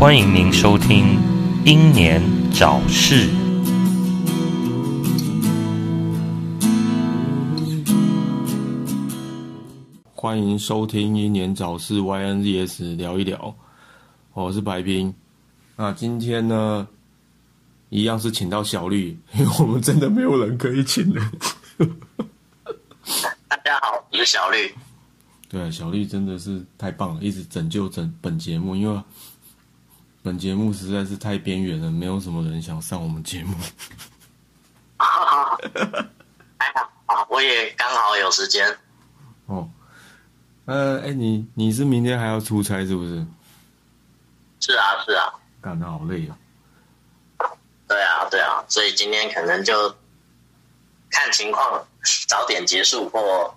欢迎您收听《英年早逝》。欢迎收听《英年早逝 YNZS 聊一聊》，我是白冰。那今天呢，一样是请到小绿，因为我们真的没有人可以请了。大家好，我是小绿。对啊，小绿真的是太棒了，一直拯救整本节目，因为本节目实在是太边缘了，没有什么人想上我们节目。还好啊，我也刚好有时间。哦，呃，哎，你你是明天还要出差是不是？是啊，是啊，干得好累啊！对啊，对啊，所以今天可能就看情况，早点结束或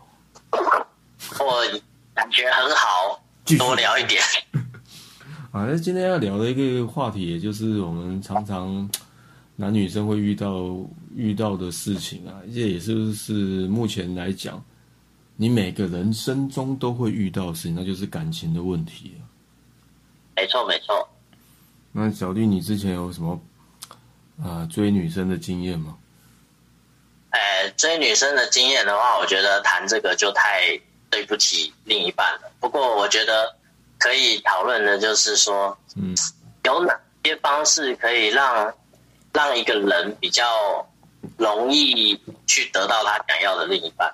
或感觉很好，多聊一点。啊，那今天要聊的一个话题，也就是我们常常 男女生会遇到遇到的事情啊，这也是是目前来讲，你每个人生中都会遇到的事情，那就是感情的问题啊。没错，没错。那小弟，你之前有什么啊、追女生的经验吗？哎，追女生的经验的话，我觉得谈这个就太对不起另一半了。不过，我觉得可以讨论的就是说，嗯，有哪些方式可以让让一个人比较容易去得到他想要的另一半？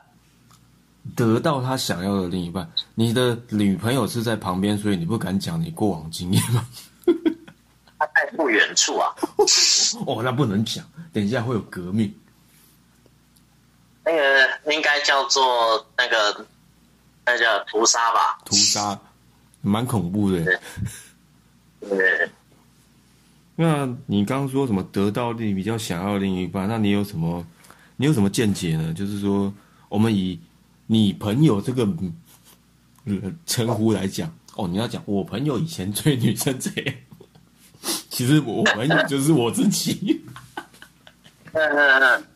得到他想要的另一半，你的女朋友是在旁边，所以你不敢讲你过往经验吗？他在不远处啊，哦，那不能讲，等一下会有革命。那个应该叫做那个那叫屠杀吧？屠杀，蛮恐怖的。对，那你刚刚说什么得到你比较想要的另一半？那你有什么你有什么见解呢？就是说，我们以你朋友这个呃称呼来讲，哦，你要讲我朋友以前追女生这样，其实我朋友 就是我自己。嗯嗯嗯，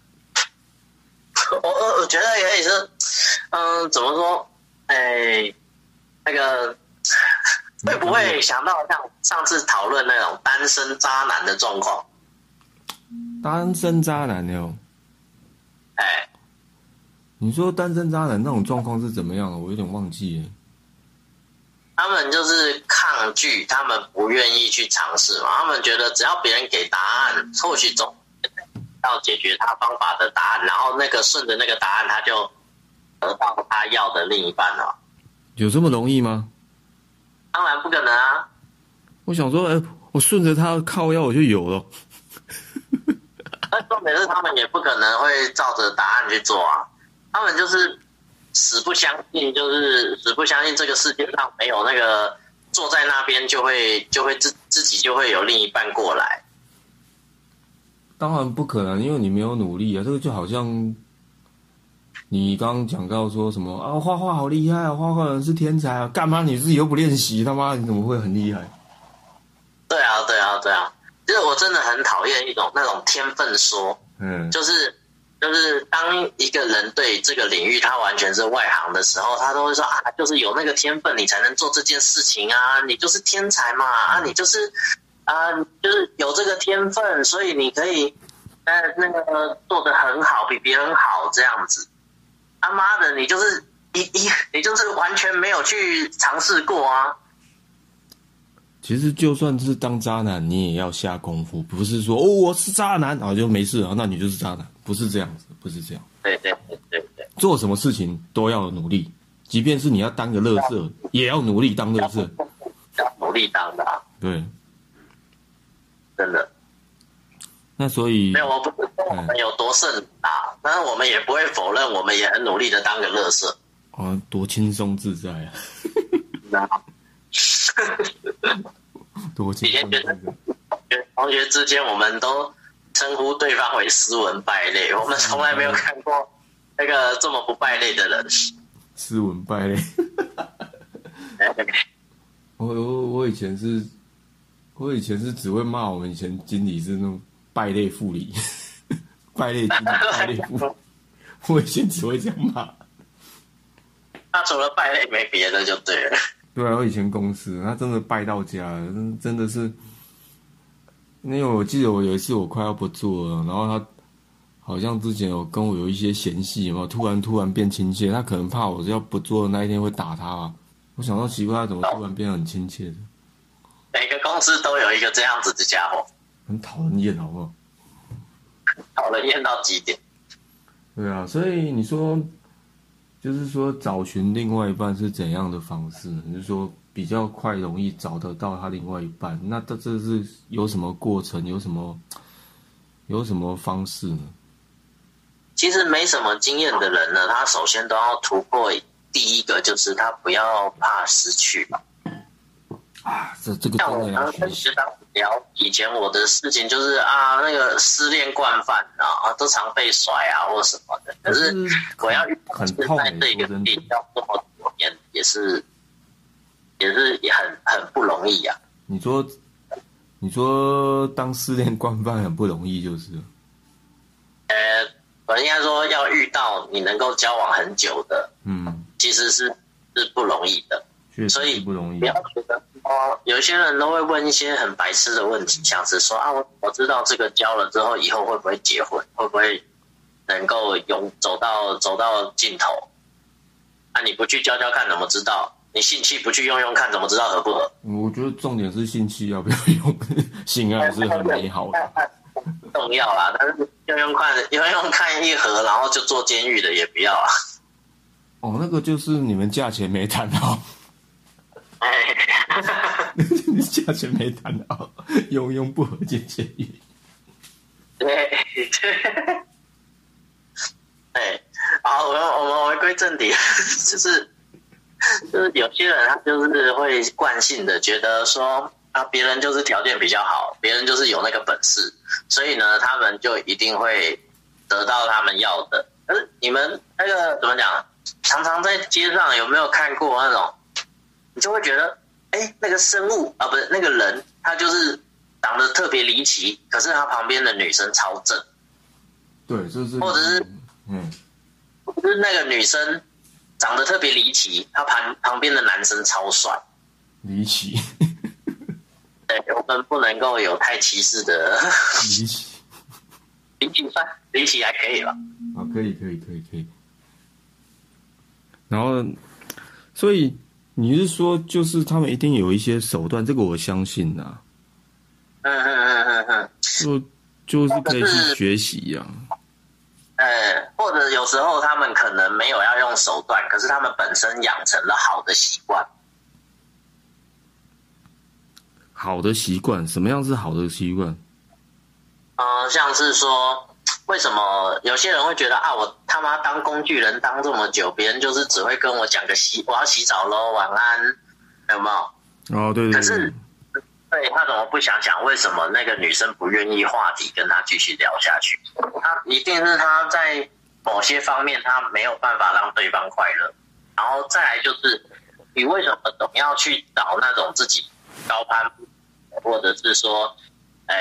我我我觉得也是，嗯，怎么说？哎，那个会不会想到像上次讨论那种单身渣男的状况？单身渣男哟，哎，你说单身渣男那种状况是怎么样的？我有点忘记了。他们就是抗拒，他们不愿意去尝试嘛。他们觉得只要别人给答案，或许总要解决他方法的答案，然后那个顺着那个答案，他就得到他要的另一半了。有这么容易吗？当然不可能啊！我想说，哎、我顺着他靠腰我就有了。那重点是他们也不可能会照着答案去做啊，他们就是死不相信，就是死不相信这个世界上没有那个坐在那边就会就会自自己就会有另一半过来。当然不可能，因为你没有努力啊。这个就好像你刚刚讲到说什么啊，画画好厉害啊，画画人是天才啊，干嘛你自己又不练习？他妈你怎么会很厉害？对啊，对啊，对啊，就是我真的很讨厌一种那种天分说，嗯，就是就是当一个人对这个领域他完全是外行的时候，他都会说啊，就是有那个天分你才能做这件事情啊，你就是天才嘛，啊，你就是啊，就是有这个天分，所以你可以呃那个做的很好，比别人好这样子。他妈的，你就是一一你就是完全没有去尝试过啊。其实就算是当渣男，你也要下功夫，不是说哦我是渣男啊就没事啊，那你就是渣男，不是这样子，不是这样。对对对对对，做什么事情都要努力，即便是你要当个乐色，也要努力当乐色。要努力当的、啊，对，真的。那所以没有，我不是说我们有多盛大，但是我们也不会否认，我们也很努力的当个乐色。啊，多轻松自在啊，多轻松自在。同学之间，我们都称呼对方为斯文败类，我们从来没有看过那个这么不败类的人。斯文败类。我我我以前是，我以前是只会骂我们以前经理是那种败类副理，败类经理、败类副理。我以前只会这样骂。他除了败类没别的就对了。对啊，我以前公司他真的败到家了，真真的是。因为我记得我有一次我快要不做了，然后他好像之前有跟我有一些嫌隙嘛，突然突然变亲切，他可能怕我要不做的那一天会打他吧。我想到奇怪，他怎么突然变得很亲切的？每个公司都有一个这样子的家伙，很讨人厌，好不好？讨人厌到极点。对啊，所以你说，就是说找寻另外一半是怎样的方式呢？就是说比较快、容易找得到他另外一半，那这这是有什么过程？有什么有什么方式呢？其实没什么经验的人呢，他首先都要突破第一个，就是他不要怕失去吧。啊，这这个像我真的要刚跟学习学。长聊以前我的事情，就是啊，那个失恋惯犯啊，啊都常被甩啊或什么的。可是我要遇到很是痛欸在这个地要这么多年，也是也是也很很不容易啊。你说，你说当失恋惯犯很不容易，就是呃，我应该说要遇到你能够交往很久的，嗯，其实是是不容易的。确所以不容易不。要觉得哦，有一些人都会问一些很白痴的问题，像是说啊，我我知道这个交了之后，以后会不会结婚，会不会能够永走到走到尽头？啊，你不去交交看，怎么知道？你性器不去用用看，怎么知道合不合？我觉得重点是性器要不要用，性爱是很美好的。重要啦，但是用用看，用用看一盒，然后就坐监狱的也不要啊。哦，那个就是你们价钱没谈好，哎，哈哈哈价钱没谈好，用用不合进监狱。对对。哎，好，我们我们回归正题，就是就是有些人他就是会惯性的觉得说啊，别人就是条件比较好，别人就是有那个本事，所以呢，他们就一定会得到他们要的。可是你们那个怎么讲？常常在街上有没有看过那种？你就会觉得，哎，那个生物啊，不是那个人，他就是长得特别离奇，可是他旁边的女生超正。对，就是或者是嗯，就是那个女生长得特别离奇，他旁旁边的男生超帅。离奇，对，我们不能够有太歧视的，离奇 离奇算离奇还可以吧？啊，可以，可以，可以，可以。然后，所以你是说，就是他们一定有一些手段，这个我相信呐、嗯嗯嗯嗯嗯，就就是可以去学习呀、呃，或者有时候他们可能没有要用手段，可是他们本身养成了好的习惯。好的习惯，什么样是好的习惯？嗯、像是说，为什么有些人会觉得啊，我他妈当工具人当这么久，别人就是只会跟我讲个洗，我要洗澡喽，晚安，有没有？哦，对对对可是，对他怎么不想想为什么那个女生不愿意话题跟他继续聊下去？他一定是他在某些方面他没有办法让对方快乐，然后再来就是你为什么总要去找那种自己高攀，或者是说，呃，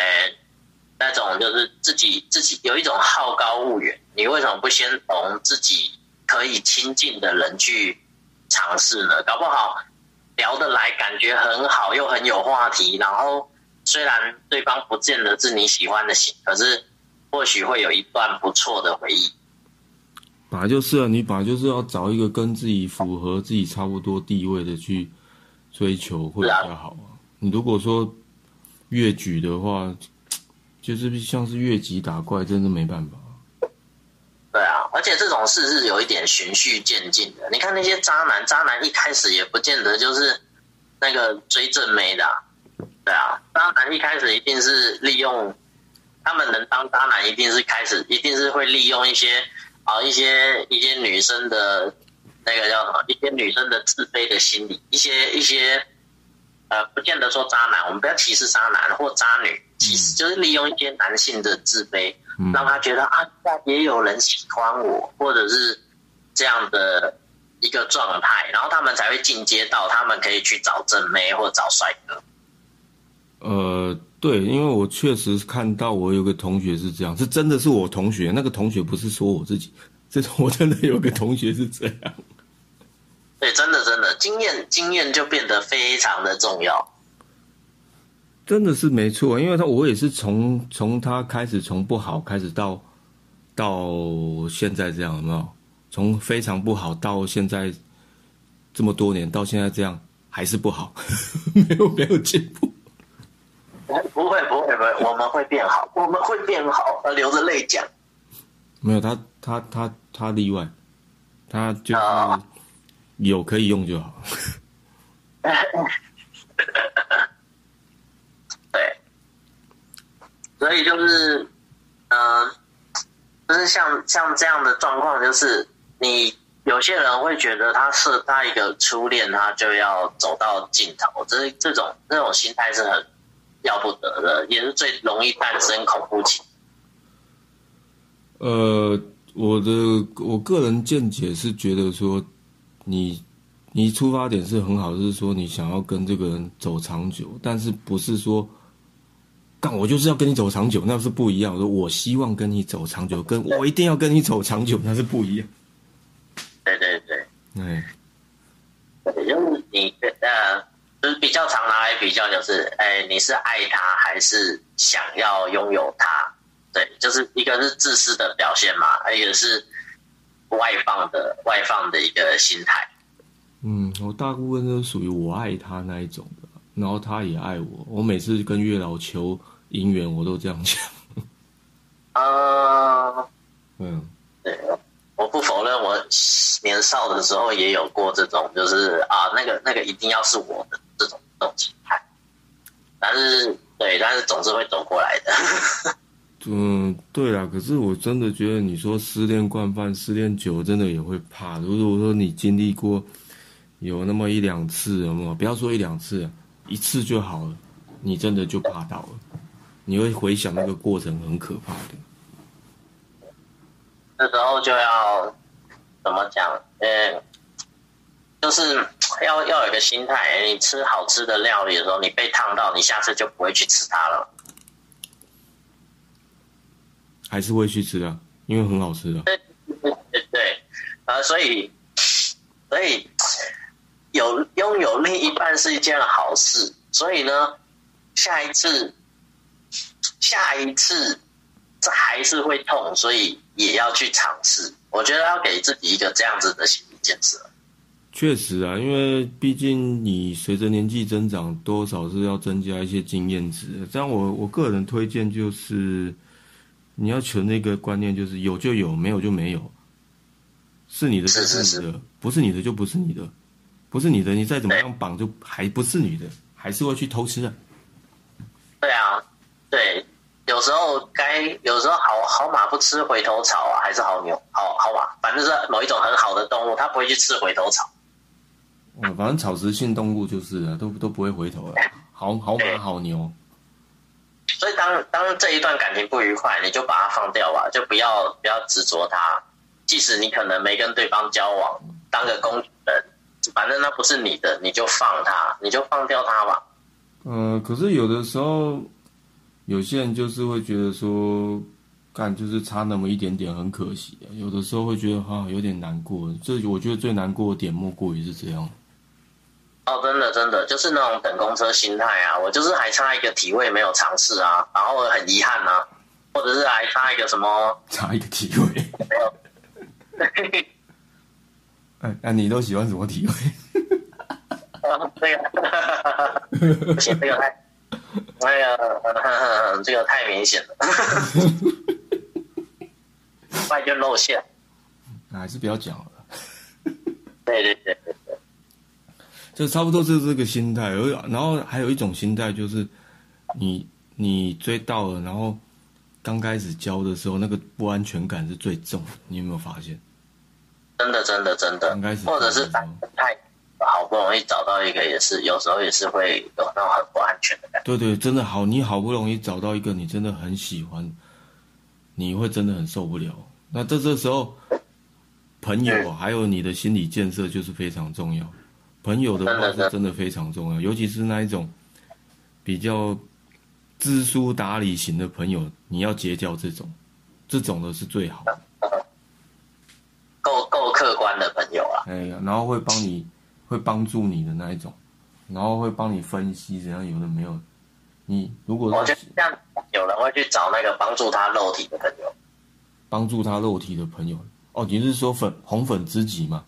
那种就是自己自己有一种好高骛远，你为什么不先从自己可以亲近的人去尝试呢？搞不好聊得来，感觉很好，又很有话题，然后虽然对方不见得是你喜欢的型，可是或许会有一段不错的回忆。本来就是啊，你本来就是要找一个跟自己符合自己差不多地位的去追求会比较好啊。你如果说越举的话，就是像是越级打怪，真的没办法。对啊，而且这种事是有一点循序渐进的。你看那些渣男，渣男一开始也不见得就是那个追正妹的、对啊，渣男一开始一定是利用他们能当渣男，一定是开始一定是会利用一些啊一些一些女生的那个叫什么，一些女生的自卑的心理，一些一些呃，不见得说渣男，我们不要歧视渣男或渣女，其实就是利用一些男性的自卑。嗯，让他觉得啊，也有人喜欢我，或者是这样的一个状态，然后他们才会进阶到他们可以去找正妹或找帅哥。呃，对，因为我确实看到我有个同学是这样，是真的是我同学，那个同学不是说我自己，这我真的有个同学是这样。对，真的真的，经验经验就变得非常的重要。真的是没错，因为他我也是从从他开始从不好开始到到现在这样，有没有？从非常不好到现在这么多年，到现在这样还是不好，没有没有进步。不会不会不会，我们会变好，我们会变好，呃，流着泪讲。没有他他他他例外，他就是哦有可以用就好。对，所以就是，嗯、就是像像这样的状况，就是你有些人会觉得他是他一个初恋，他就要走到尽头，这这种这种心态是很要不得的，也是最容易诞生恐怖情。呃，我的我个人见解是觉得说，你你出发点是很好，就是说你想要跟这个人走长久，但是不是说，干我就是要跟你走长久，那是不一样。我说我希望跟你走长久，跟我一定要跟你走长久，那是不一样。对对对，哎，对，就是你呃，就是比较常拿来比较，就是哎，你是爱他还是想要拥有他？对，就是一个是自私的表现嘛，一个是外放的外放的一个心态。嗯，我大部分都属于我爱他那一种的，然后他也爱我。我每次跟月老求姻缘，我都这样讲。啊，嗯，对，我不否认，我年少的时候也有过这种，就是啊，那个那个一定要是我的这种这种心态。但是对，但是总是会走过来的。嗯，对啊，可是我真的觉得，你说失恋惯犯，失恋久真的也会怕。如果说你经历过有那么一两次，有没有？不要说一两次，一次就好了，你真的就怕到了，你会回想那个过程，很可怕的。这时候就要怎么讲？呃，就是要要有一个心态，你吃好吃的料理的时候，你被烫到，你下次就不会去吃它了。还是会去吃的，因为很好吃的。对对对，呃，所以所以有拥有另一半是一件好事，所以呢，下一次下一次这还是会痛，所以也要去尝试。我觉得要给自己一个这样子的心理建设。确实啊，因为毕竟你随着年纪增长，多少是要增加一些经验值的。这样我我个人推荐就是，你要求那个观念就是有就有，没有就没有，是你的就是是你的，不是你的就不是你的，不是你的，你再怎么样绑就还不是你的，还是会去偷吃的。对啊，对，有时候该有时候好好马不吃回头草啊，还是好牛好好马，反正是某一种很好的动物，它不会去吃回头草。嗯，反正草食性动物就是啊，都都不会回头了。好好马好牛，所以当当这一段感情不愉快，你就把它放掉吧，就不要不要执着它。即使你可能没跟对方交往，当个工具人，反正那不是你的，你就放它，你就放掉它吧。呃，可是有的时候，有些人就是会觉得说，干就是差那么一点点，很可惜、有的时候会觉得哈、有点难过。这我觉得最难过的点莫过于是这样。哦，真的真的就是那种等公车心态啊，我就是还差一个体位没有尝试啊，然后很遗憾啊，或者是还差一个什么差一个体位。没有。哎，那、你都喜欢什么体位？啊，这 个不行，这个太，那个 这个太明显了，不然就露馅。那 还是不要讲了。对对对对对，就差不多就是这个心态，而然后还有一种心态就是，你你追到了，然后刚开始交的时候，那个不安全感是最重的，你有没有发现？真的真的真的刚开始，或者是太太好不容易找到一个，也是有时候也是会有那种很不安全的感觉。对对，真的好，你好不容易找到一个你真的很喜欢，你会真的很受不了。那这这时候，朋友还有你的心理建设就是非常重要。朋友的话是真的非常重要，尤其是那一种比较知书达理型的朋友，你要结交这种，这种的是最好的。够够客观的朋友啊，哎呀，然后会帮你，会帮助你的那一种，然后会帮你分析怎样有的没有。你如果我觉得这样，有人会去找那个帮助他肉体的朋友，帮助他肉体的朋友。哦，你是说粉红粉知己吗？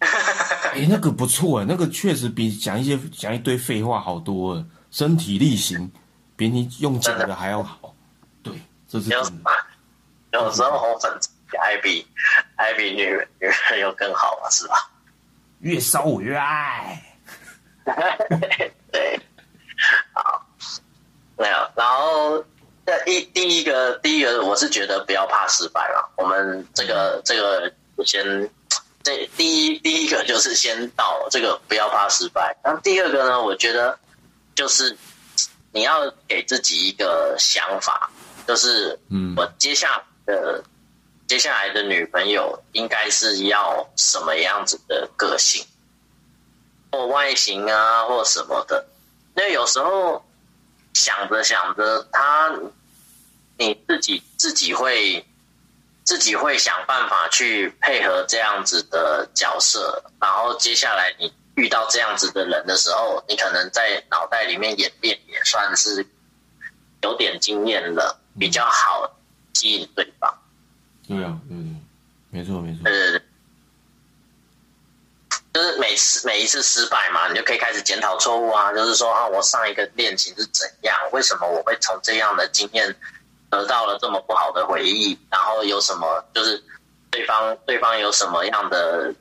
哎，那个不错哎，那个确实比讲一些讲一堆废话好多了，身体力行，比你用讲的还要好。对，这是真的。有时候红粉还比还比女女人又更好嘛，是吧？越烧我越爱。对，好。没有，然后第一第一个第一个，我是觉得不要怕失败了。我们这个这个先，这第一第一个就是先到这个不要怕失败。然后第二个呢，我觉得就是你要给自己一个想法，就是嗯，我接下来的接下来的女朋友应该是要什么样子的个性，或外形啊，或什么的。因为有时候。想着想着，他你自己自己会自己会想办法去配合这样子的角色，然后接下来你遇到这样子的人的时候，你可能在脑袋里面演变也算是有点经验了，比较好吸引对方。对啊，对对，没错没错。对对对。就是每次每一次失败嘛，你就可以开始检讨错误啊。就是说啊，我上一个恋情是怎样？为什么我会从这样的经验得到了这么不好的回忆？然后有什么就是对方对方有什么样的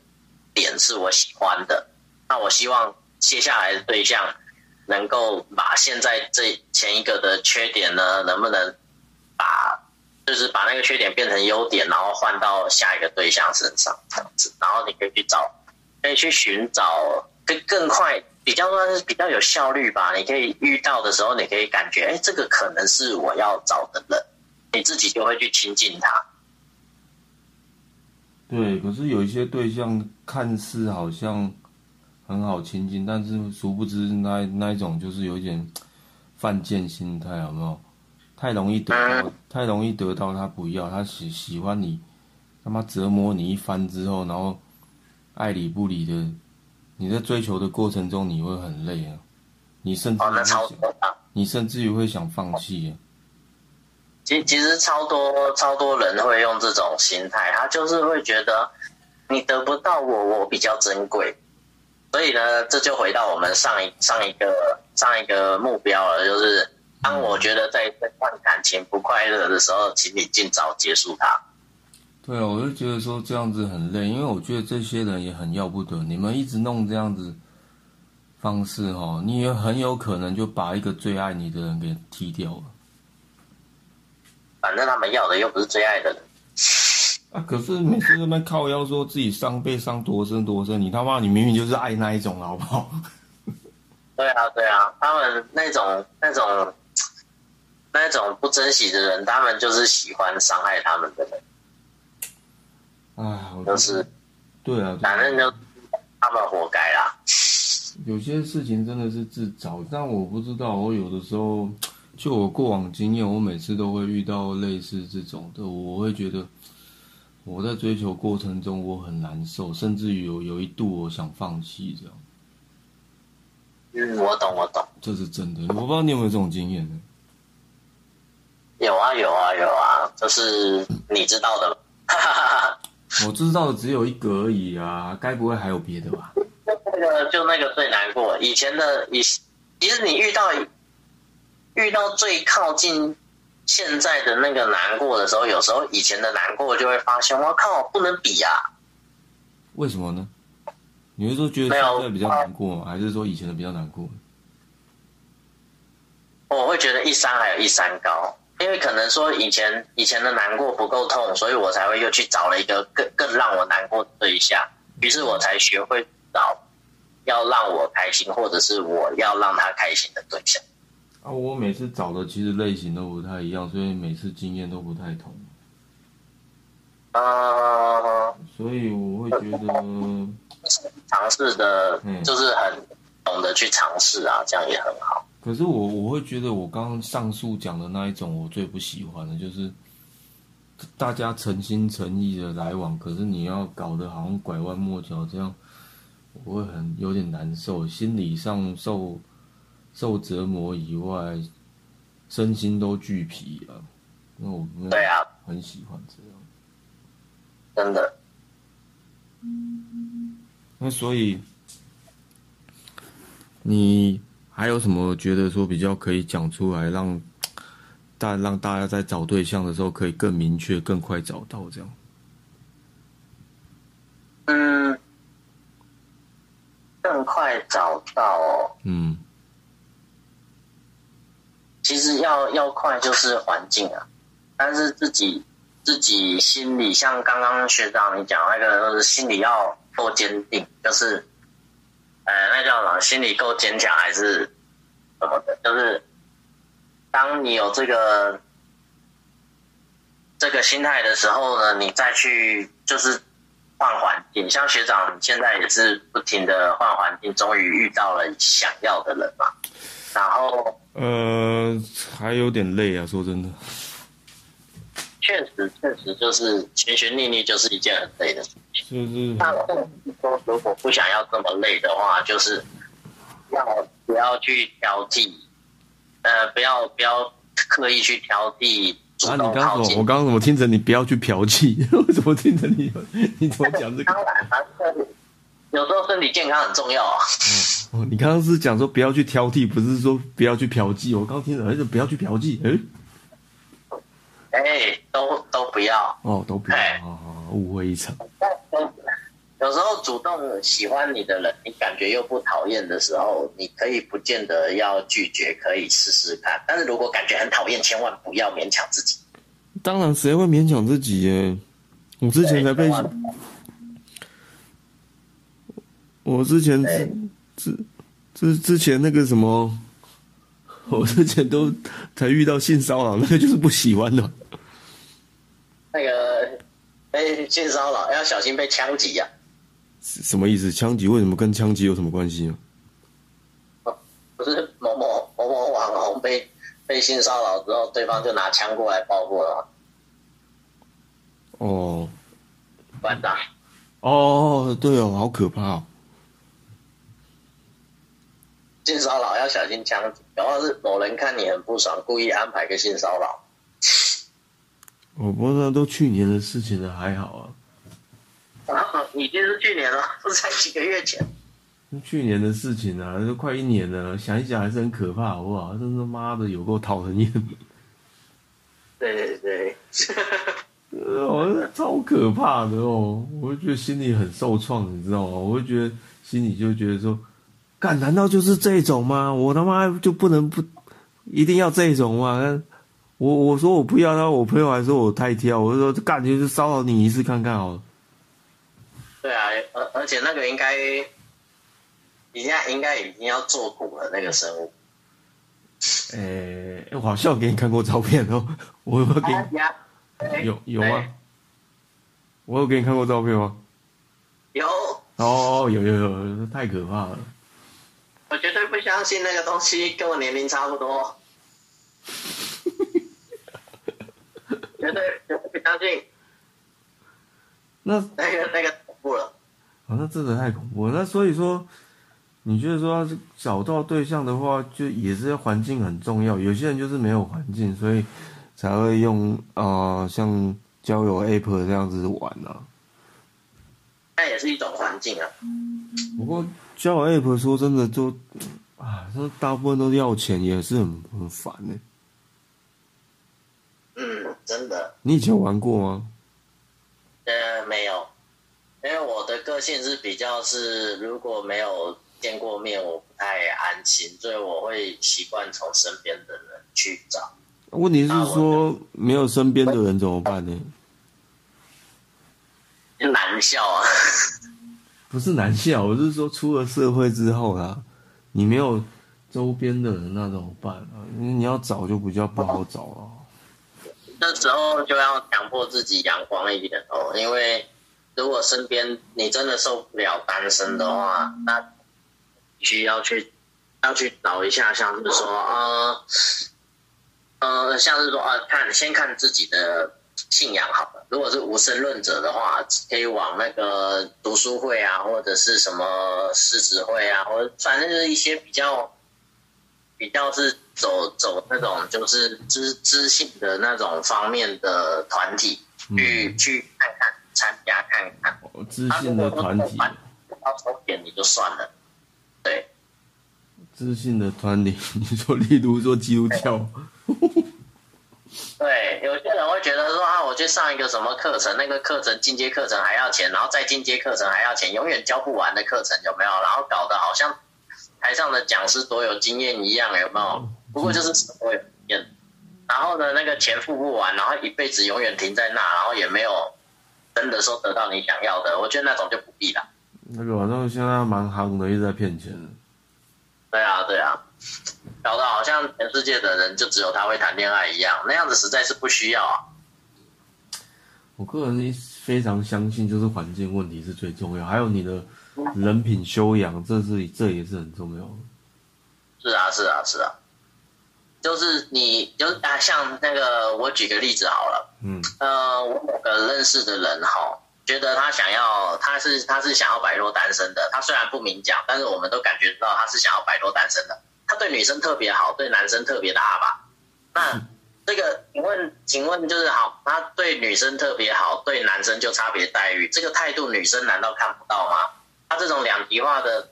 点是我喜欢的？那我希望接下来的对象能够把现在这前一个的缺点呢，能不能就是把那个缺点变成优点，然后换到下一个对象身上这样子，然后你可以去找。可以去寻找更更快，比较算是比较有效率吧。你可以遇到的时候，你可以感觉，哎，这个可能是我要找的人，你自己就会去亲近他。对，可是有一些对象看似好像很好亲近，但是殊不知那那一种就是有点犯贱心态，有没有？太容易得到，太容易得到他不要，他喜喜欢你，他妈折磨你一番之后，然后。爱理不理的，你在追求的过程中你会很累啊，你甚至你甚至于会想放弃啊。其其实超多超多人会用这种心态，他就是会觉得你得不到我，我比较珍贵。所以呢，这就回到我们上一上一个上一个目标了，就是当我觉得在这段感情不快乐的时候，请你尽早结束它。对啊，我就觉得说这样子很累，因为我觉得这些人也很要不得。你们一直弄这样子方式哈，你也很有可能就把一个最爱你的人给踢掉了。反正他们要的又不是最爱的人。啊，可是每次那边靠腰说自己伤被伤多深多深，你他妈你明明就是爱那一种，好不好？对啊，对啊，他们那种那种那种不珍惜的人，他们就是喜欢伤害他们的人。哎，就是，对啊，反正就他们活该啦。有些事情真的是自找，但我不知道。我有的时候，就我过往经验，我每次都会遇到类似这种的，我会觉得我在追求过程中我很难受，甚至于有有一度我想放弃这样。嗯，我懂，我懂，这是真的。我不知道你有没有这种经验呢？有啊，有啊，有啊，就是你知道的。我知道的只有一个而已啊，该不会还有别的吧？那个就那个最难过，以前的以其实你遇到遇到最靠近现在的那个难过的时候，有时候以前的难过就会发现，我靠，不能比啊！为什么呢？你是说觉得现在比较难过，还是说以前的比较难过？我会觉得一山还有一山高。因为可能说以前以前的难过不够痛，所以我才会又去找了一个更更让我难过的对象，于是我才学会找要让我开心，或者是我要让他开心的对象。啊，我每次找的其实类型都不太一样，所以每次经验都不太同。啊，所以我会觉得尝试的，就是很懂得去尝试啊，这样也很好。可是我我会觉得，我刚刚上述讲的那一种，我最不喜欢的就是，大家诚心诚意的来往，可是你要搞得好像拐弯抹角这样，我会很有点难受，心理上受受折磨以外，身心都俱疲啊。那我对啊，很喜欢这样。真的。那所以你还有什么觉得说比较可以讲出来，让大让大家在找对象的时候可以更明确、更快找到这样？嗯，更快找到哦。嗯其实要要快就是环境啊，但是自己自己心里，像刚刚学长你讲那个，就是心里要够坚定，就是，呃，那叫什么？心里够坚强还是什么的？就是当你有这个这个心态的时候呢，你再去就是换环境。像学长现在也是不停的换环境，终于遇到了想要的人嘛，然后。呃，还有点累啊，说真的。确实，确实就是寻寻觅觅，就是一件很累的事情。就是那说如果不想要这么累的话，就是要不要去挑剔，呃，不要不要刻意去挑剔，主啊，你。刚刚怎么？我刚刚怎么听成你不要去嫖妓？我怎么听成你？你怎么讲这个？当然啊，有时候身体健康很重要啊。哦，你刚刚是讲说不要去挑剔，不是说不要去嫖妓。我刚刚听着，而且不要去嫖妓。哎、哎，不要。哦，都不要，误会一场。有时候主动喜欢你的人，你感觉又不讨厌的时候，你可以不见得要拒绝，可以试试看。但是如果感觉很讨厌，千万不要勉强自己。当然，谁会勉强自己耶？我之前才被我之前之之之前那个什么，我之前都才遇到性骚扰，那个就是不喜欢的。那个，被，性骚扰要小心被枪击啊、什么意思？枪击为什么跟枪击有什么关系呢？不是某某某某网红被被性骚扰之后，对方就拿枪过来报复了吗？哦馆长，哦，对哦，好可怕哦！性骚扰要小心枪击，然后是某人看你很不爽，故意安排个性骚扰。我不知道都去年的事情了，还好啊。啊，已经是去年了，不 是才几个月前。去年的事情啊，都快一年了，想一想还是很可怕，好不好？真他妈的有够讨人厌，对对对，哦，超可怕的哦！我就觉得心里很受创，你知道吗？我就觉得心里就觉得说，干，难道就是这种吗？我他妈就不能不一定要这种吗？我我说我不要，然后我朋友还说我太挑，我就说干就是骚扰你一次看看好了。对啊，而而且那个应该，应该应该已经要做骨了那个生物。诶、我好像有给你看过照片哦，我有没有给你？哎呀，有有吗对？我有给你看过照片吗？有，哦，有有有，太可怕了。我绝对不相信那个东西跟我年龄差不多，绝对绝对不相信那那个那个恐怖了。啊，那真的太恐怖了。那所以说，你觉得说要是找到对象的话，就也是环境很重要。有些人就是没有环境，所以才会用啊、呃像交友 app 这样子玩啊。那也是一种环境啊。不过交友 app 说真的就啊，那大部分都要钱，也是很很烦呢、嗯，真的，你以前玩过吗？呃，没有，因为我的个性是比较是，如果没有见过面，我不太安心，所以我会习惯从身边的人去找。问题是说没有身边的人怎么办呢？难笑啊！不是难笑，我是说出了社会之后啦，你没有周边的人，那怎么办啊？因为你要找就比较不好找啊。那时候就要强迫自己阳光一点哦，因为如果身边你真的受不了单身的话，那必须要去要去找一下，像是说呃呃，像是说啊，看先看自己的信仰好了。如果是无神论者的话，可以往那个读书会啊，或者是什么狮子会啊，或者反正就是一些比较比较是走走那种就是知知性的那种方面的团体，去去看看参加看看。哦知性的团体，要抽点你就算了，对。知性的团体，你说例如说基督教，对，有些人会觉得说啊，我去上一个什么课程，那个课程进阶课程还要钱，然后再进阶课程还要钱，永远教不完的课程有没有？然后搞得好像台上的讲师多有经验一样，有没有？不过就是多有经验，然后呢，那个钱付不完，然后一辈子永远停在那，然后也没有真的说得到你想要的，我觉得那种就不必了。那个反正现在蛮夯的，一直在骗钱。对啊，对啊，搞得好像全世界的人就只有他会谈恋爱一样，那样子实在是不需要啊。我个人非常相信，就是环境问题是最重要，还有你的人品修养，这是这也是很重要的。是啊，是啊，是啊，就是你就啊，像那个，我举个例子好了，嗯，呃，我某个认识的人哈，觉得他想要，他是他是想要摆脱单身的，他虽然不明讲，但是我们都感觉到他是想要摆脱单身的。他对女生特别好，对男生特别的阿爸。那这个，请问，请问就是好，他对女生特别好，对男生就差别待遇，这个态度女生难道看不到吗？他这种两极化的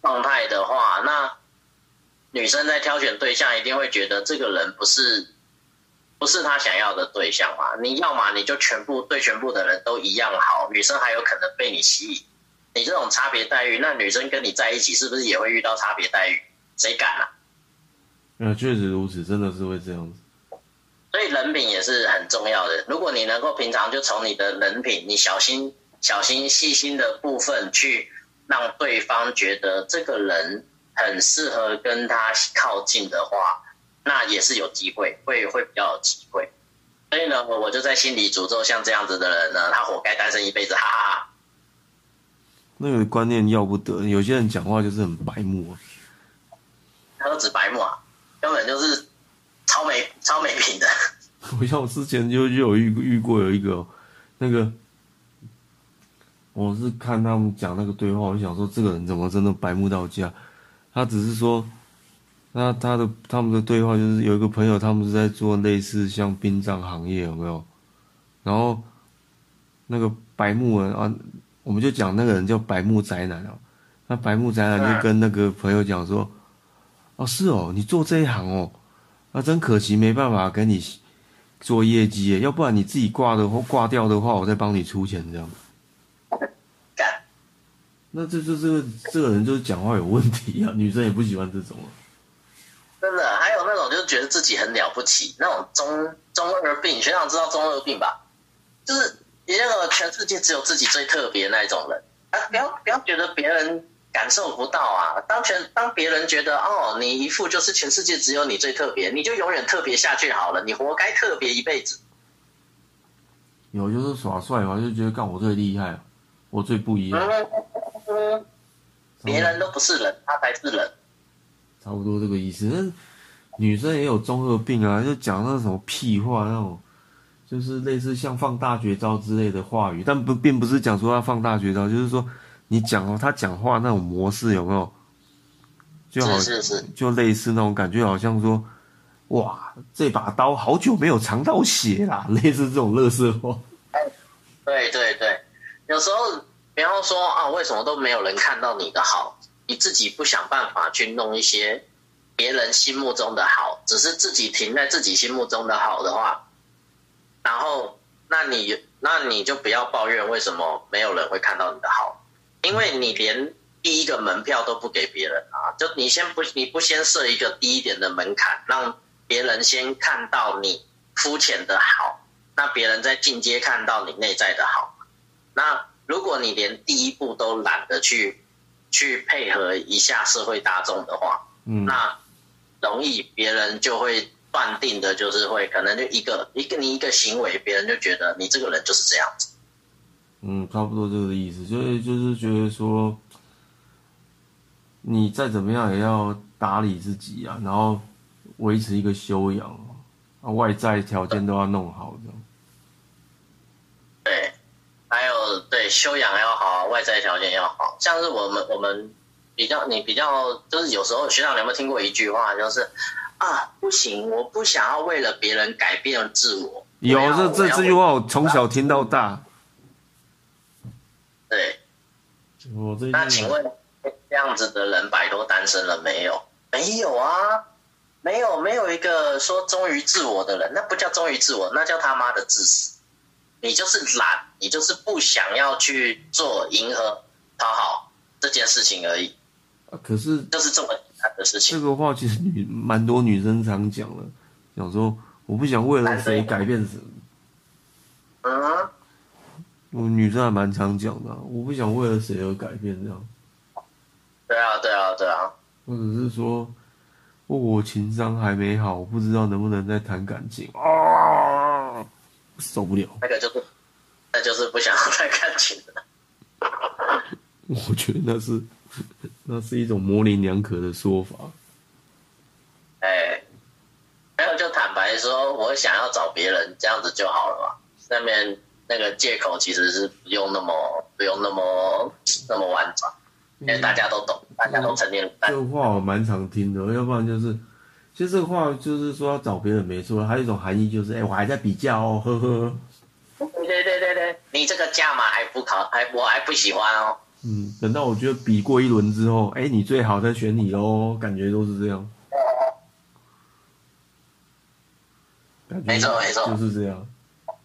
状态的话，那女生在挑选对象一定会觉得这个人不是不是她想要的对象嘛？你要嘛你就全部对全部的人都一样好，女生还有可能被你吸引。你这种差别待遇，那女生跟你在一起是不是也会遇到差别待遇？谁敢啊？呃，确实如此，真的是会这样子。所以人品也是很重要的。如果你能够平常就从你的人品，你小心、小心、细心的部分去让对方觉得这个人很适合跟他靠近的话，那也是有机会，会会比较有机会。所以呢，我就在心里诅咒像这样子的人呢，他活该单身一辈子，哈哈哈。那个观念要不得，有些人讲话就是很白目啊。他都指白目啊，根本就是超没超没品的。我像我之前就就有遇遇过有一个哦、那个，我是看他们讲那个对话，我想说这个人怎么真的白目到家？他只是说，那他的他们的对话就是有一个朋友，他们是在做类似像殡葬行业，有没有？然后那个白木人啊，我们就讲那个人叫白木宅男哦。那白木宅男就跟那个朋友讲说。哦，是哦，你做这一行哦，啊，真可惜，没办法跟你做业绩，要不然你自己挂的或挂掉的话，我再帮你出钱这样。干，那这就这个这个人就是讲话有问题啊，女生也不喜欢这种啊。真的，还有那种就是觉得自己很了不起，那种中中二病，学长知道中二病吧？就是你那个全世界只有自己最特别那一种人啊，不要不要觉得别人。感受不到啊！当全当别人觉得哦，你一副就是全世界只有你最特别，你就永远特别下去好了，你活该特别一辈子。有就是耍帅嘛，就觉得干我最厉害，我最不一样。别人都不是人，他才是人。差不多这个意思。那女生也有中二病啊，就讲那什么屁话，那种就是类似像放大绝招之类的话语，但不并不是讲说要放大绝招，就是说。你讲哦，他讲话那种模式有没有？就好是是，就类似那种感觉，好像说，哇，这把刀好久没有尝到血啦，类似这种乐色话。对对对，有时候，然后说啊，为什么都没有人看到你的好？你自己不想办法去弄一些别人心目中的好，只是自己停在自己心目中的好的话，然后，那你那你就不要抱怨为什么没有人会看到你的好。因为你连第一个门票都不给别人啊，就你先不你不先设一个低一点的门槛，让别人先看到你肤浅的好，那别人在进阶看到你内在的好。那如果你连第一步都懒得去去配合一下社会大众的话，嗯，那容易别人就会断定的就是会可能就一个一个你一个行为，别人就觉得你这个人就是这样子。嗯，差不多这个意思，就是就是觉得说，你再怎么样也要打理自己啊，然后维持一个修养啊，外在条件都要弄好，这样。对修养要好，外在条件要好。像是我们我们比较你比较就是有时候学长，你有没有听过一句话，就是啊不行，我不想要为了别人改变自我。有这这这句话，我从小听到大。对。我这那请问这样子的人摆脱单身了没有？没有啊，没有没有一个说忠于自我的人，那不叫忠于自我，那叫他妈的自私。你就是懒，你就是不想要去做迎合讨好这件事情而已，啊可是就是这么简单的事情。这情。个话其实女蛮多女生常讲的，讲说我不想为了谁改变什么。嗯，我女生还蛮常讲的啊、我不想为了谁而改变这样，对啊，对啊，对啊，或者是说，哦我情商还没好，我不知道能不能再谈感情。啊，受不了。那个就是，那就是不想要再看情了。我觉得那是 那是一种模棱两可的说法。哎，还有就坦白说，我想要找别人，这样子就好了嘛。上面那个借口其实是不用那么不用那么那么婉转，因为大家都懂，大家都成年人。这个话我蛮常听的，要不然就是，其实这个话就是说要找别人没错，还有一种含义就是，哎、我还在比较哦，呵呵。对对对对对，你这个价码还不考，还我还不喜欢哦。嗯，等到我觉得比过一轮之后，哎、你最好再选你喽，感觉都是这样。没错没错就是这样。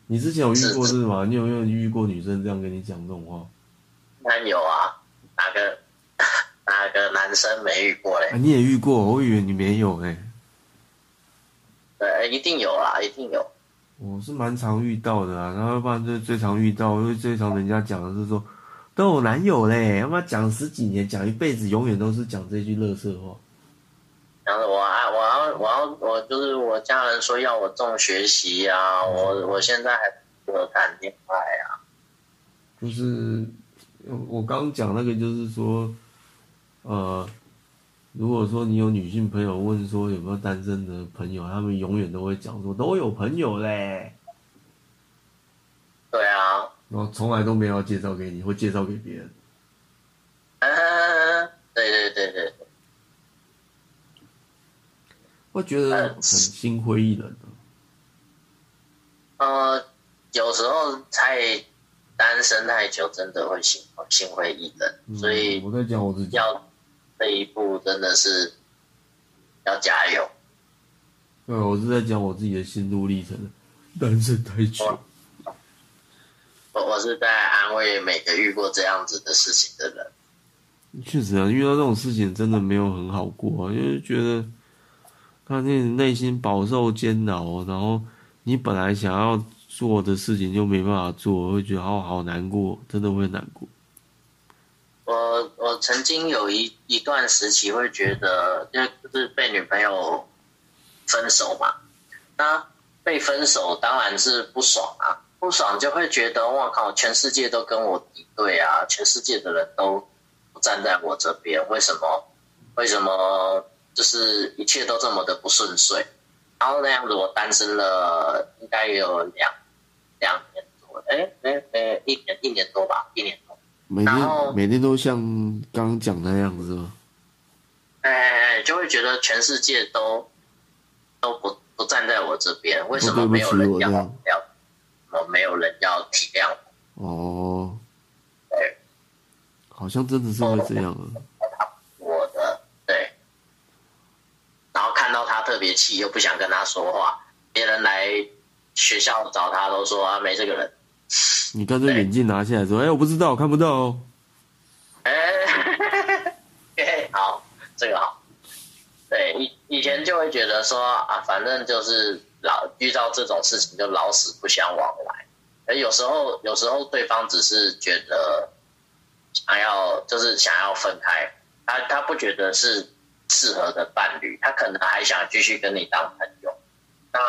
你之前有遇过是吗？你有没有遇过女生这样跟你讲这种话？那有啊，哪个 哪个男生没遇过嘞啊，？你也遇过，我以为你没有哎、对，一定有啦，一定有。我是蛮常遇到的啊，然后要不然最最常遇到，因为最常人家讲的是说都有男友嘞，他妈讲十几年，讲一辈子，永远都是讲这句乐色话。然后我还我要我要我就是我家人说要我重学习啊，我我现在还不适合谈恋爱啊。就是我刚刚讲那个，就是说，呃，如果说你有女性朋友问说有没有单身的朋友，他们永远都会讲说都有朋友嘞，对啊，然后从来都没有介绍给你，会介绍给别人。嗯，对对对对，会觉得很心灰意冷啊。呃，有时候太单身太久，真的会心心灰意冷，嗯所以我在讲我自己，要这一步真的是要加油。对，我是在讲我自己的心路历程。单身太久，我我是在安慰每个遇过这样子的事情的人。确实啊，遇到这种事情真的没有很好过、啊，因为觉得他那内心饱受煎熬，然后你本来想要做的事情就没办法做，会觉得好好难过，真的会难过。我我曾经有一一段时期会觉得，就是被女朋友分手嘛，那被分手当然是不爽啊，不爽就会觉得哇靠，全世界都跟我敌对啊，全世界的人都不站在我这边，为什么？为什么就是一切都这么的不顺遂？然后那样子，我单身了应该也有两两年多，哎哎哎，一年一年多吧，一年。每然后天每天都像刚刚讲那样子吗？哎，就会觉得全世界都都不不站在我这边，为什么没有人要都对不起我？没有人要体谅我？哦，对好像真的是会这样啊。我的对，然后看到他特别气，又不想跟他说话，别人来学校找他都说啊没这个人，你干脆眼镜拿下来说，哎、我不知道，我看不到哦。哎，嘿好，这个好。对，以以前就会觉得说啊，反正就是老遇到这种事情就老死不相往来。而有时候，有时候对方只是觉得想要，就是想要分开，他他不觉得是适合的伴侣，他可能还想继续跟你当朋友。那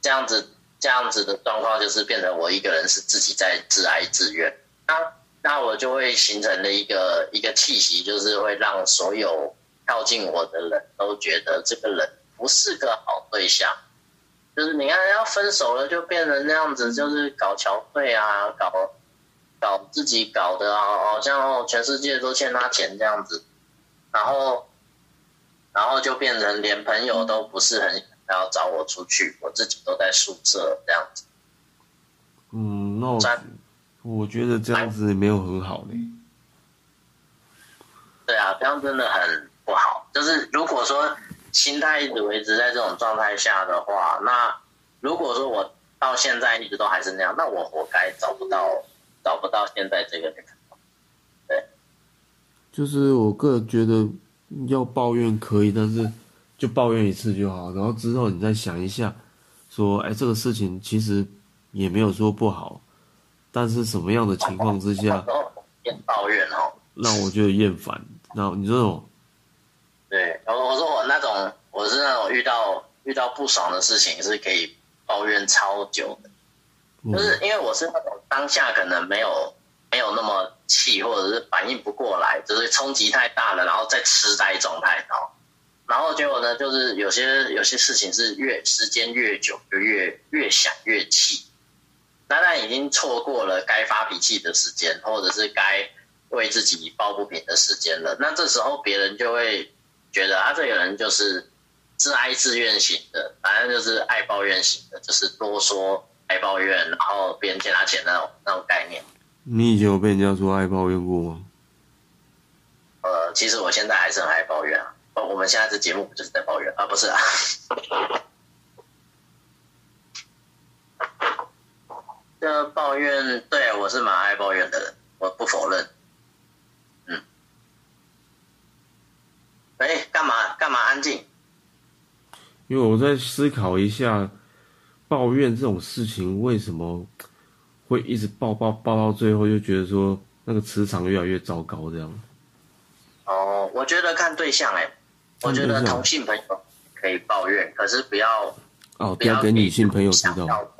这样子这样子的状况，就是变成我一个人是自己在自哀自怨。那那我就会形成了一个一个气息，就是会让所有靠近我的人都觉得这个人不是个好对象。就是你看，要分手了就变成那样子，就是搞憔悴啊，搞搞自己搞的啊，好像全世界都欠他钱这样子，然后然后就变成连朋友都不是很想要找我出去，我自己都在宿舍这样子。嗯，那我我觉得这样子没有很好嘞。对啊，这样真的很不好。就是如果说心态一直维持在这种状态下的话，那如果说我到现在一直都还是那样，那我活该找不到找不到现在这个对。就是我个人觉得要抱怨可以，但是就抱怨一次就好，然后之后你再想一下，说，哎，这个事情其实也没有说不好，但是什么样的情况之下然后边抱怨哦，让我觉得厌烦？然后你这种，对，我我说我那种我是那种遇到遇到不爽的事情是可以抱怨超久的，嗯。就是因为我是那种当下可能没有没有那么气，或者是反应不过来，就是冲击太大了，然后再痴呆状态，然后然后结果呢，就是有些有些事情是越时间越久就越越想越气，当然已经错过了该发脾气的时间，或者是该为自己抱不平的时间了。那这时候别人就会觉得啊，这个人就是自哀自怨型的，反正就是爱抱怨型的，就是多说爱抱怨，然后别人欠他钱那种那种概念。你以前有被人家说爱抱怨过吗？呃，其实我现在还是很爱抱怨啊。哦，我们现在这节目不就是在抱怨啊？不是啊。这抱怨，对我是蛮爱抱怨的人，我不否认。嗯。哎，干嘛干嘛安静？因为我在思考一下，抱怨这种事情为什么会一直抱抱抱到最后，就觉得说那个磁场越来越糟糕这样。哦，我觉得看对象哎、我觉得同性朋友可以抱怨，可是不要哦，不要给女性朋友知道。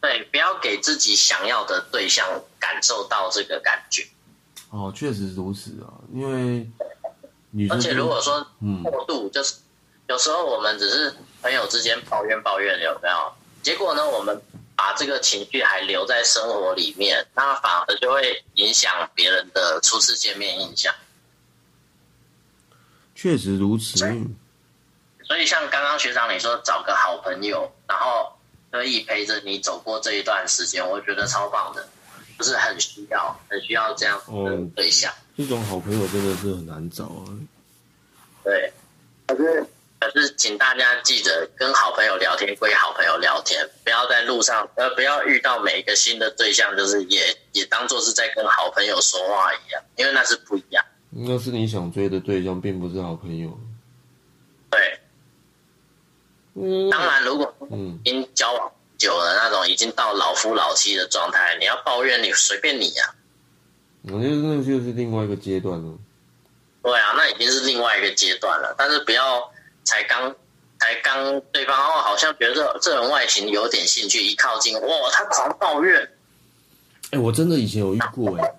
对，不要给自己想要的对象感受到这个感觉。哦，确实如此啊，因为女而且如果说嗯过度，就是有时候我们只是朋友之间抱怨抱怨，有没有？结果呢，我们把这个情绪还留在生活里面，那反而就会影响别人的初次见面印象。确实如此，嗯所以像刚刚学长你说找个好朋友，然后可以陪着你走过这一段时间，我觉得超棒的，就是很需要，很需要这样子的哦对象。这种好朋友真的是很难找啊。对，可是可是，请大家记得跟好朋友聊天归好朋友聊天，不要在路上呃不要遇到每一个新的对象，就是也也当做是在跟好朋友说话一样，因为那是不一样。那是你想追的对象，并不是好朋友。对，嗯当然如果嗯，已经交往久了那种已经到老夫老妻的状态，你要抱怨你随便你啊。我觉得那就是另外一个阶段了。对啊，那已经是另外一个阶段了。但是不要才刚才刚对方哦，好像觉得这这人外形有点兴趣，一靠近哇，他狂抱怨哎、我真的以前有遇过哎、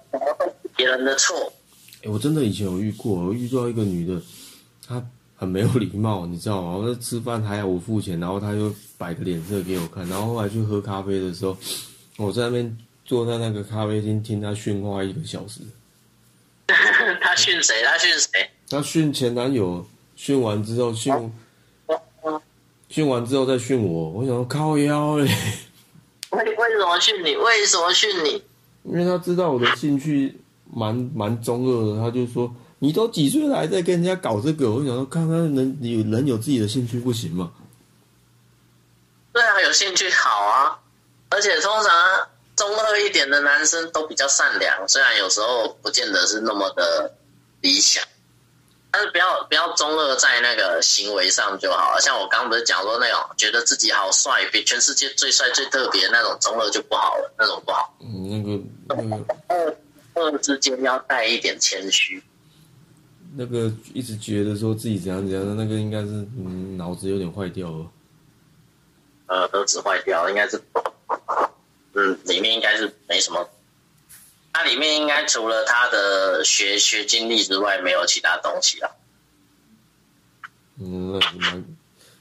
别人的错。哎、我真的以前有遇过，我遇到一个女的，她很没有礼貌，你知道吗？我在吃饭还要我付钱，然后她就摆个脸色给我看，然后后来去喝咖啡的时候，我在那边坐在那个咖啡厅听她训话一个小时。她训谁？她训谁？她训前男友，训完之后训训完之后再训我，我想说靠腰嘞，为为什么训你？为什么训你？因为她知道我的兴趣蛮蛮中二的，他就说你都几岁了还在跟人家搞这个，我想说看看人有人有自己的兴趣不行吗？对啊，有兴趣好啊。而且通常中二一点的男生都比较善良，虽然有时候不见得是那么的理想，但是不要不要中二在那个行为上就好了。像我刚刚不是讲说那种觉得自己好帅，比全世界最帅最特别那种中二就不好了，那种不好。嗯，那个那个 二二之间要带一点谦虚。那个一直觉得说自己怎样怎样的，那个应该是嗯脑子有点坏掉了。呃，都子坏掉，应该是，嗯，里面应该是没什么，它里面应该除了他的学学经历之外，没有其他东西了。嗯，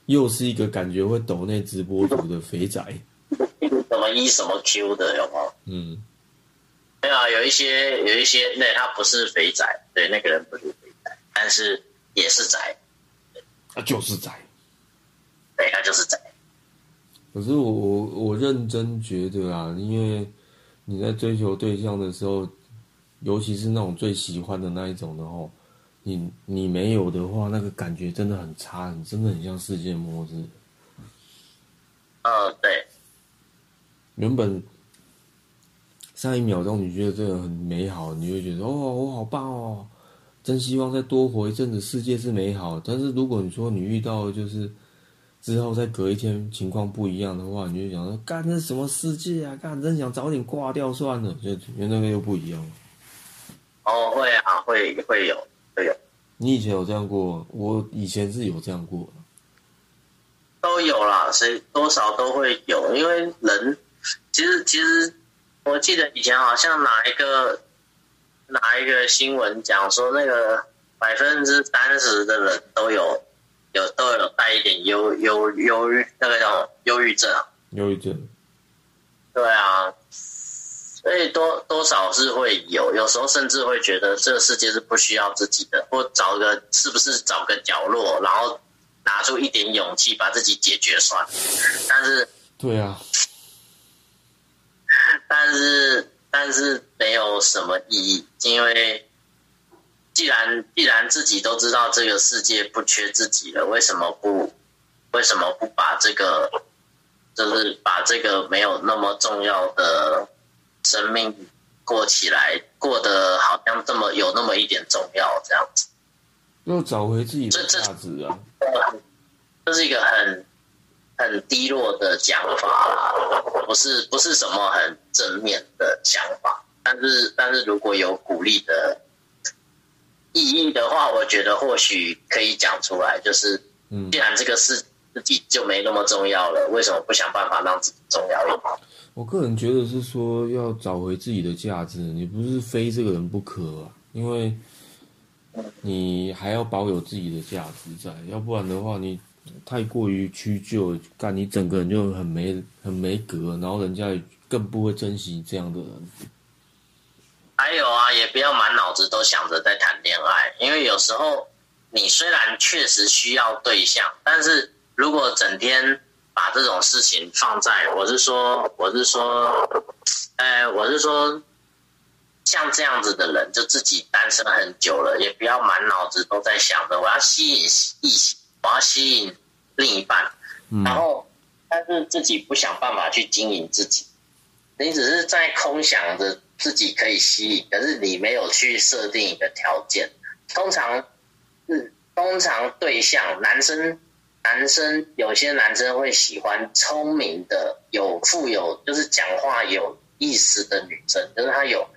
又是一个感觉会抖内直播主的肥仔。什么一什么 Q 的有吗？嗯，没有啊，有一些有一些，那他不是肥仔，对那个人不是肥仔，但是也是宅，他，就是宅。对，他就是宅。可是我我我认真觉得啊，因为你在追求对象的时候，尤其是那种最喜欢的那一种的话，你你没有的话，那个感觉真的很差，你真的很像世界末日。呃，对，原本上一秒钟你觉得这个很美好，你会觉得哦，我好棒哦，真希望再多活一阵子，世界是美好。但是如果你说你遇到就是之后再隔一天情况不一样的话，你就想说，干这什么世界啊？干真想早点挂掉算了，就原那个又不一样了。哦，会啊，会会有会有，你以前有这样过？我以前是有这样过的。都有啦，谁多少都会有，因为人其实其实我记得以前好像哪一个哪一个新闻讲说，那个百分之三十的人都有有都有带一点忧忧忧郁那个叫忧郁症啊，忧郁症。对啊，所以多多少是会有，有时候甚至会觉得这个世界是不需要自己的，或找个是不是找个角落，然后。拿出一点勇气把自己解决算了，但是对啊，但是但是没有什么意义，因为既然既然自己都知道这个世界不缺自己了，为什么不为什么不把这个就是把这个没有那么重要的生命过起来，过得好像这么有那么一点重要这样子。又找回自己的价值啊！这是一个很很低落的讲法啦，不是不是什么很正面的想法。但是但是如果有鼓励的意义的话，我觉得或许可以讲出来。就是，既然这个事自己就没那么重要了，为什么不想办法让自己重要一点？我个人觉得是说要找回自己的价值，你不是非这个人不可啊，因为。你还要保有自己的价值在，要不然的话，你太过于屈就，干你整个人就很没很没格，然后人家也更不会珍惜这样的人。还有啊，也不要满脑子都想着在谈恋爱，因为有时候你虽然确实需要对象，但是如果整天把这种事情放在，我是说，我是说，呃，我是说。像这样子的人，就自己单身很久了，也不要满脑子都在想着我要吸引异性，我要吸引另一半，然后但是自己不想办法去经营自己，你只是在空想着自己可以吸引，可是你没有去设定一个条件。通常，是通常对象男生，男生有些男生会喜欢聪明的、有富有，就是讲话有意思的女生，就是他有。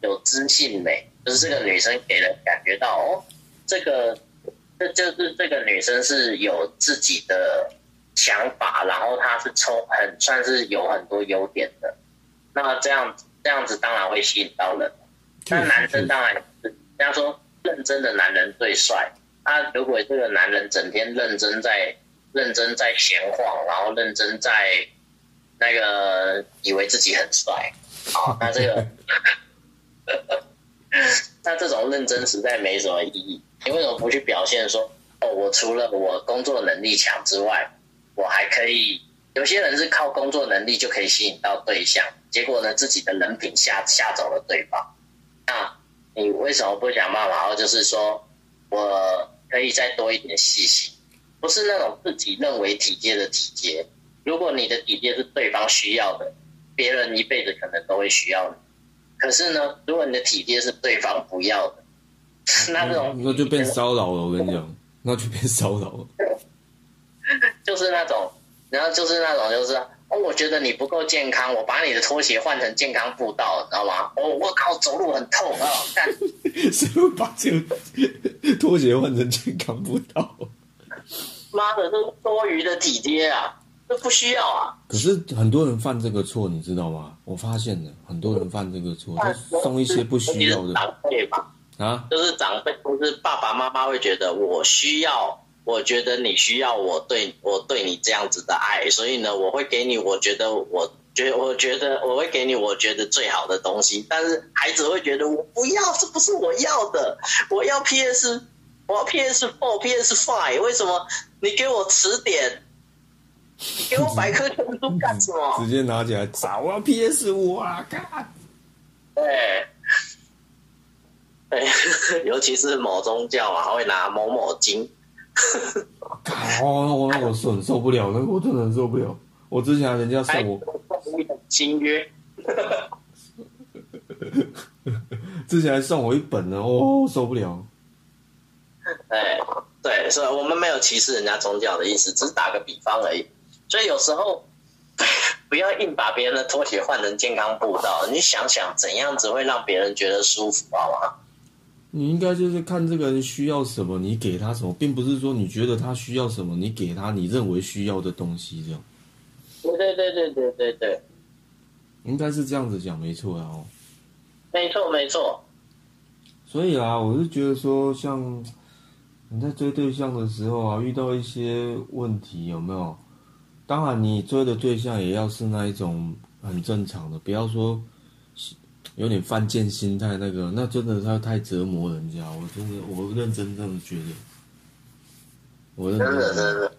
有知性美，就是这个女生给人感觉到哦，这个这就是这个女生是有自己的想法，然后她是充很算是有很多优点的。那这样这样子当然会吸引到人，那男生当然是人家说认真的男人最帅。他如果这个男人整天认真在认真在闲晃，然后认真在那个以为自己很帅，好，那这个。那这种认真实在没什么意义。你为什么不去表现说，哦，我除了我工作能力强之外，我还可以。有些人是靠工作能力就可以吸引到对象，结果呢，自己的人品吓吓走了对方。那你为什么不想办法？然后就是说，我可以再多一点细心，不是那种自己认为体贴的体贴。如果你的体贴是对方需要的，别人一辈子可能都会需要你。可是呢，如果你的体贴是对方不要的，那这种那就变骚扰了。我跟你讲，那就变骚扰了。就是那种，然后就是那种，就是哦，我觉得你不够健康，我把你的拖鞋换成健康步道，知道吗？哦，我靠，走路很痛啊！看，谁会把这个拖鞋换成健康步道？妈的，这是多余的体贴啊！这不需要啊！可是很多人犯这个错，你知道吗？我发现了很多人犯这个错，他送一些不需要的。长辈吧，啊，就是长辈，就是爸爸妈妈会觉得我需要，我觉得你需要我对我对你这样子的爱，所以呢，我会给你我觉得我觉我觉得我会给你我觉得最好的东西，但是孩子会觉得我不要，这不是我要的，我要 PS，我要 PS Four、PS Five，为什么你给我词典？你给我百科全书干什么？直接拿起来砸！我要！PS 五啊，看。对，对，尤其是某宗教啊，会拿某某经。哦，我我是很受不了，那个我真的很受不了。我之前人家送我新约，之前还送我一本呢，哦，受不了。哎，对，所以我们没有歧视人家宗教的意思，只是打个比方而已。所以有时候 不要硬把别人的拖鞋换成健康步道，你想想怎样子会让别人觉得舒服，好吗？你应该就是看这个人需要什么，你给他什么，并不是说你觉得他需要什么，你给他你认为需要的东西，这样。对对对对对对对，应该是这样子讲，没错啊。哦，没错没错。所以啊，我是觉得说，像你在追对象的时候啊，遇到一些问题，有没有？当然，你追的对象也要是那一种很正常的，不要说有点犯贱心态那个，那真的他太折磨人家。我真的，我认真这么觉得。我认真。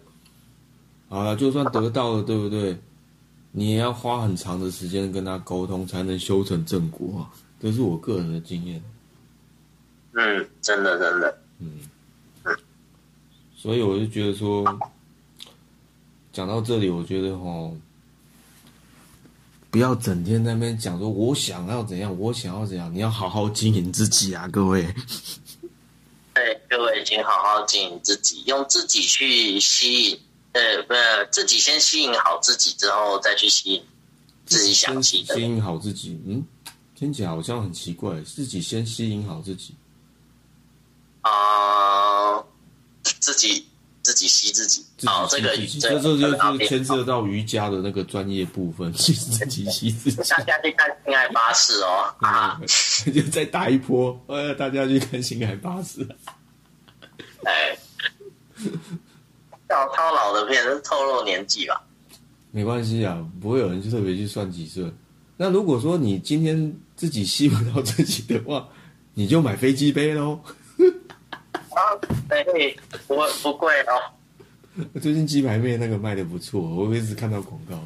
好了，就算得到了，对不对？你也要花很长的时间跟他沟通，才能修成正果。这是我个人的经验。嗯，真的，真的。嗯。所以我就觉得说。讲到这里，我觉得哦，不要整天在那边讲说我想要怎样，我想要怎样，你要好好经营自己啊，各位。对，各位，请好好经营自己，用自己去吸引，呃，不，自己先吸引好自己，之后再去吸引自己想吸的。吸引好自己，嗯，听起来好像很奇怪，自己先吸引好自己。啊，自己。自己吸自己，好，这个这这就是牵涉到瑜伽的那个专业部分，自己吸自己。大家去看《性爱巴士》哦，啊，就再打一波，呃，大家去看《性爱巴士》。哎，超超老的片，是透露年纪吧？没关系啊，不会有人去特别去算几岁。那如果说你今天自己吸不到自己的话，你就买飞机杯喽。啊，对，不不贵哦。最近鸡排妹那个卖的不错，我一直看到广告。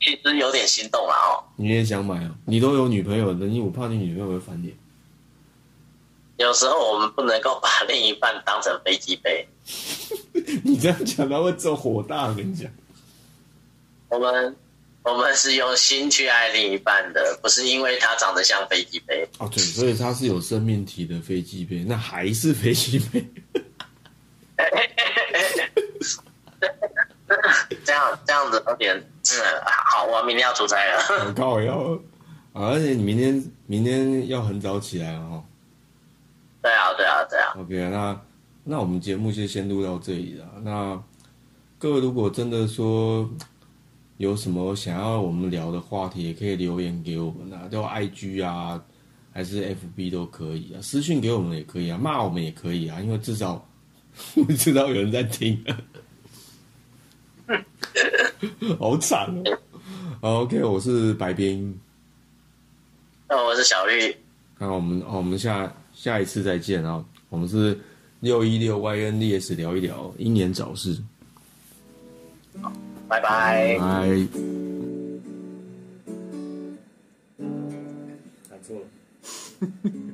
其实有点心动了哦。你也想买哦？你都有女朋友了，你我怕你女朋友会翻脸。有时候我们不能够把另一半当成飞机杯。你这样讲他会做火大，我跟你讲。我们。我们是用心去爱另一半的，不是因为他长得像飞机杯。哦，对，所以他是有生命体的飞机杯，那还是飞机杯。这样这样子有点，嗯，好，我明天要出差了。很高要，而且你明天明天要很早起来哦。对啊，对啊，对啊。OK，那那我们节目就先录到这里了。那各位如果真的说。有什么想要我们聊的话题，也可以留言给我们啊，就 I G 啊，还是 F B 都可以啊，私信给我们也可以啊，骂我们也可以啊，因为至少 我知道有人在听。好惨哦！OK，我是白冰。那我是小绿。那我们我们下下一次再见啊！我们是六一六 Y N D S 聊一聊英年早逝。拜拜。拜。打错了。